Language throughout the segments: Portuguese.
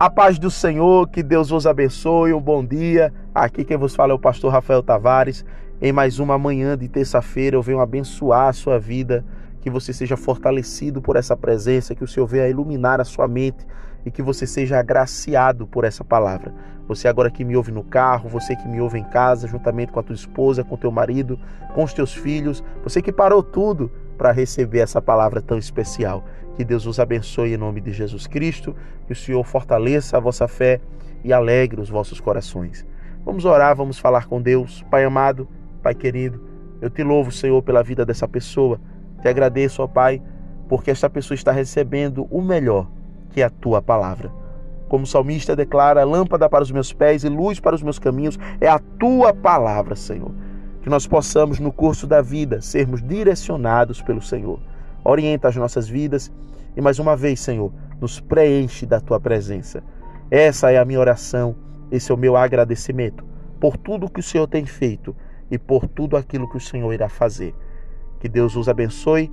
A paz do Senhor, que Deus vos abençoe, um bom dia. Aqui quem vos fala é o pastor Rafael Tavares. Em mais uma manhã de terça-feira, eu venho abençoar a sua vida, que você seja fortalecido por essa presença, que o Senhor venha iluminar a sua mente e que você seja agraciado por essa palavra. Você agora que me ouve no carro, você que me ouve em casa, juntamente com a tua esposa, com teu marido, com os teus filhos, você que parou tudo para receber essa palavra tão especial. Que Deus os abençoe em nome de Jesus Cristo, que o Senhor fortaleça a vossa fé e alegre os vossos corações. Vamos orar, vamos falar com Deus. Pai amado, Pai querido, eu te louvo, Senhor, pela vida dessa pessoa. Te agradeço, ó Pai, porque esta pessoa está recebendo o melhor, que é a tua palavra. Como o salmista declara, lâmpada para os meus pés e luz para os meus caminhos é a tua palavra, Senhor. Que nós possamos, no curso da vida, sermos direcionados pelo Senhor. Orienta as nossas vidas e mais uma vez, Senhor, nos preenche da tua presença. Essa é a minha oração, esse é o meu agradecimento por tudo que o Senhor tem feito e por tudo aquilo que o Senhor irá fazer. Que Deus os abençoe,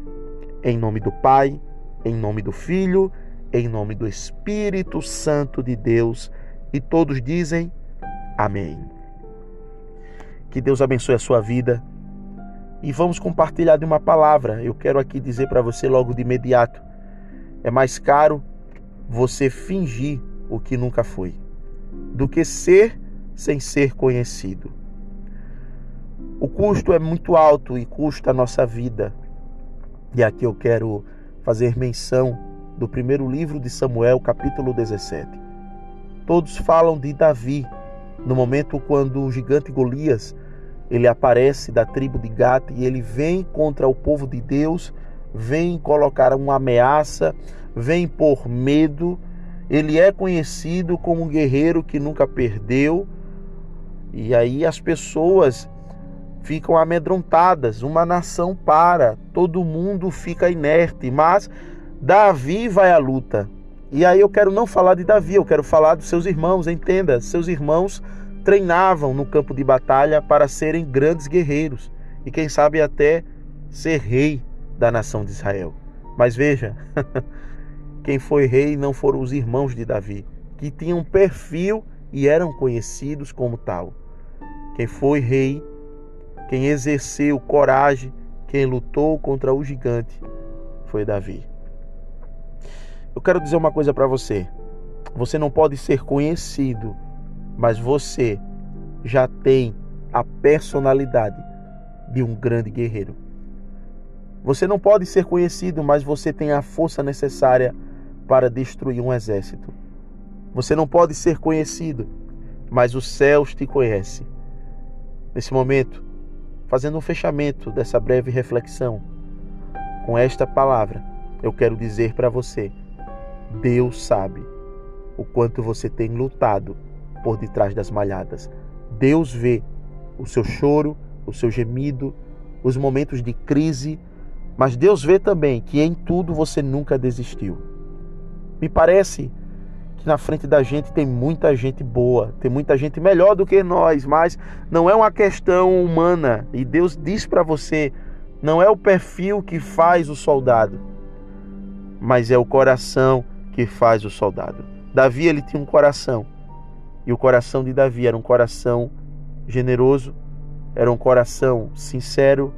em nome do Pai, em nome do Filho, em nome do Espírito Santo de Deus. E todos dizem amém. Que Deus abençoe a sua vida. E vamos compartilhar de uma palavra. Eu quero aqui dizer para você logo de imediato é mais caro você fingir o que nunca foi do que ser sem ser conhecido. O custo é muito alto e custa a nossa vida. E aqui eu quero fazer menção do primeiro livro de Samuel, capítulo 17. Todos falam de Davi, no momento quando o gigante Golias, ele aparece da tribo de Gate e ele vem contra o povo de Deus vem colocar uma ameaça, vem por medo. Ele é conhecido como um guerreiro que nunca perdeu. E aí as pessoas ficam amedrontadas, uma nação para, todo mundo fica inerte, mas Davi vai à luta. E aí eu quero não falar de Davi, eu quero falar dos seus irmãos, entenda, seus irmãos treinavam no campo de batalha para serem grandes guerreiros e quem sabe até ser rei da nação de Israel. Mas veja, quem foi rei não foram os irmãos de Davi, que tinham perfil e eram conhecidos como tal. Quem foi rei, quem exerceu coragem, quem lutou contra o gigante, foi Davi. Eu quero dizer uma coisa para você. Você não pode ser conhecido, mas você já tem a personalidade de um grande guerreiro. Você não pode ser conhecido, mas você tem a força necessária para destruir um exército. Você não pode ser conhecido, mas os céus te conhecem. Nesse momento, fazendo um fechamento dessa breve reflexão, com esta palavra, eu quero dizer para você: Deus sabe o quanto você tem lutado por detrás das malhadas. Deus vê o seu choro, o seu gemido, os momentos de crise mas Deus vê também que em tudo você nunca desistiu. Me parece que na frente da gente tem muita gente boa, tem muita gente melhor do que nós, mas não é uma questão humana. E Deus diz para você: não é o perfil que faz o soldado, mas é o coração que faz o soldado. Davi ele tinha um coração, e o coração de Davi era um coração generoso, era um coração sincero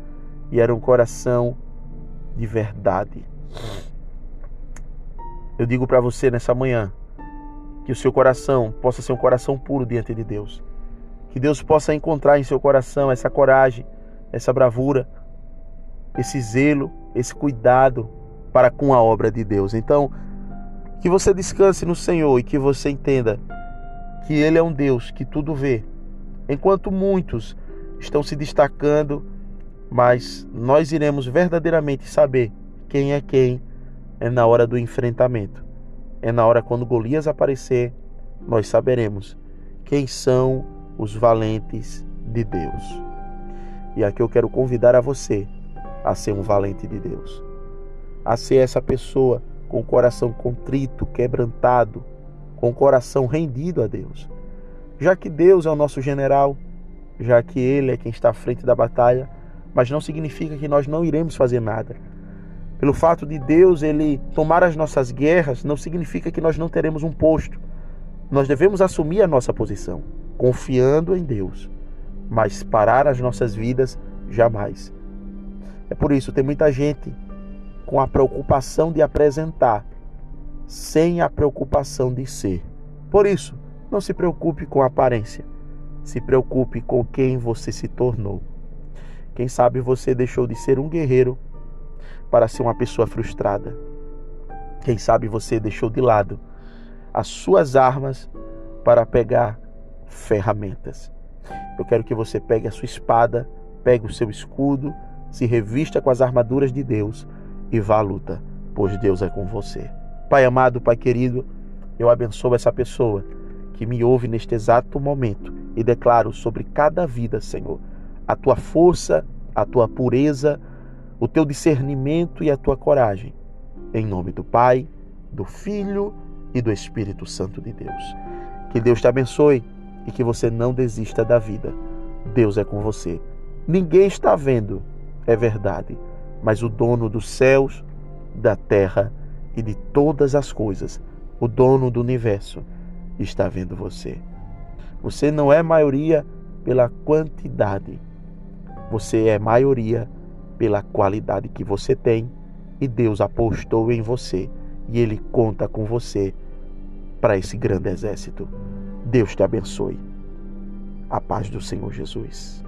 e era um coração de verdade. Eu digo para você nessa manhã que o seu coração possa ser um coração puro diante de Deus. Que Deus possa encontrar em seu coração essa coragem, essa bravura, esse zelo, esse cuidado para com a obra de Deus. Então, que você descanse no Senhor e que você entenda que Ele é um Deus que tudo vê. Enquanto muitos estão se destacando mas nós iremos verdadeiramente saber quem é quem é na hora do enfrentamento. É na hora quando Golias aparecer, nós saberemos quem são os valentes de Deus. E aqui eu quero convidar a você a ser um valente de Deus, a ser essa pessoa com o coração contrito, quebrantado, com o coração rendido a Deus. Já que Deus é o nosso general, já que Ele é quem está à frente da batalha, mas não significa que nós não iremos fazer nada. Pelo fato de Deus ele tomar as nossas guerras, não significa que nós não teremos um posto. Nós devemos assumir a nossa posição, confiando em Deus, mas parar as nossas vidas jamais. É por isso tem muita gente com a preocupação de apresentar, sem a preocupação de ser. Por isso, não se preocupe com a aparência, se preocupe com quem você se tornou. Quem sabe você deixou de ser um guerreiro para ser uma pessoa frustrada. Quem sabe você deixou de lado as suas armas para pegar ferramentas. Eu quero que você pegue a sua espada, pegue o seu escudo, se revista com as armaduras de Deus e vá à luta, pois Deus é com você. Pai amado, Pai querido, eu abençoo essa pessoa que me ouve neste exato momento e declaro sobre cada vida, Senhor, a tua força, a tua pureza, o teu discernimento e a tua coragem. Em nome do Pai, do Filho e do Espírito Santo de Deus. Que Deus te abençoe e que você não desista da vida. Deus é com você. Ninguém está vendo, é verdade, mas o dono dos céus, da terra e de todas as coisas, o dono do universo, está vendo você. Você não é maioria pela quantidade, você é maioria pela qualidade que você tem e Deus apostou em você e Ele conta com você para esse grande exército. Deus te abençoe. A paz do Senhor Jesus.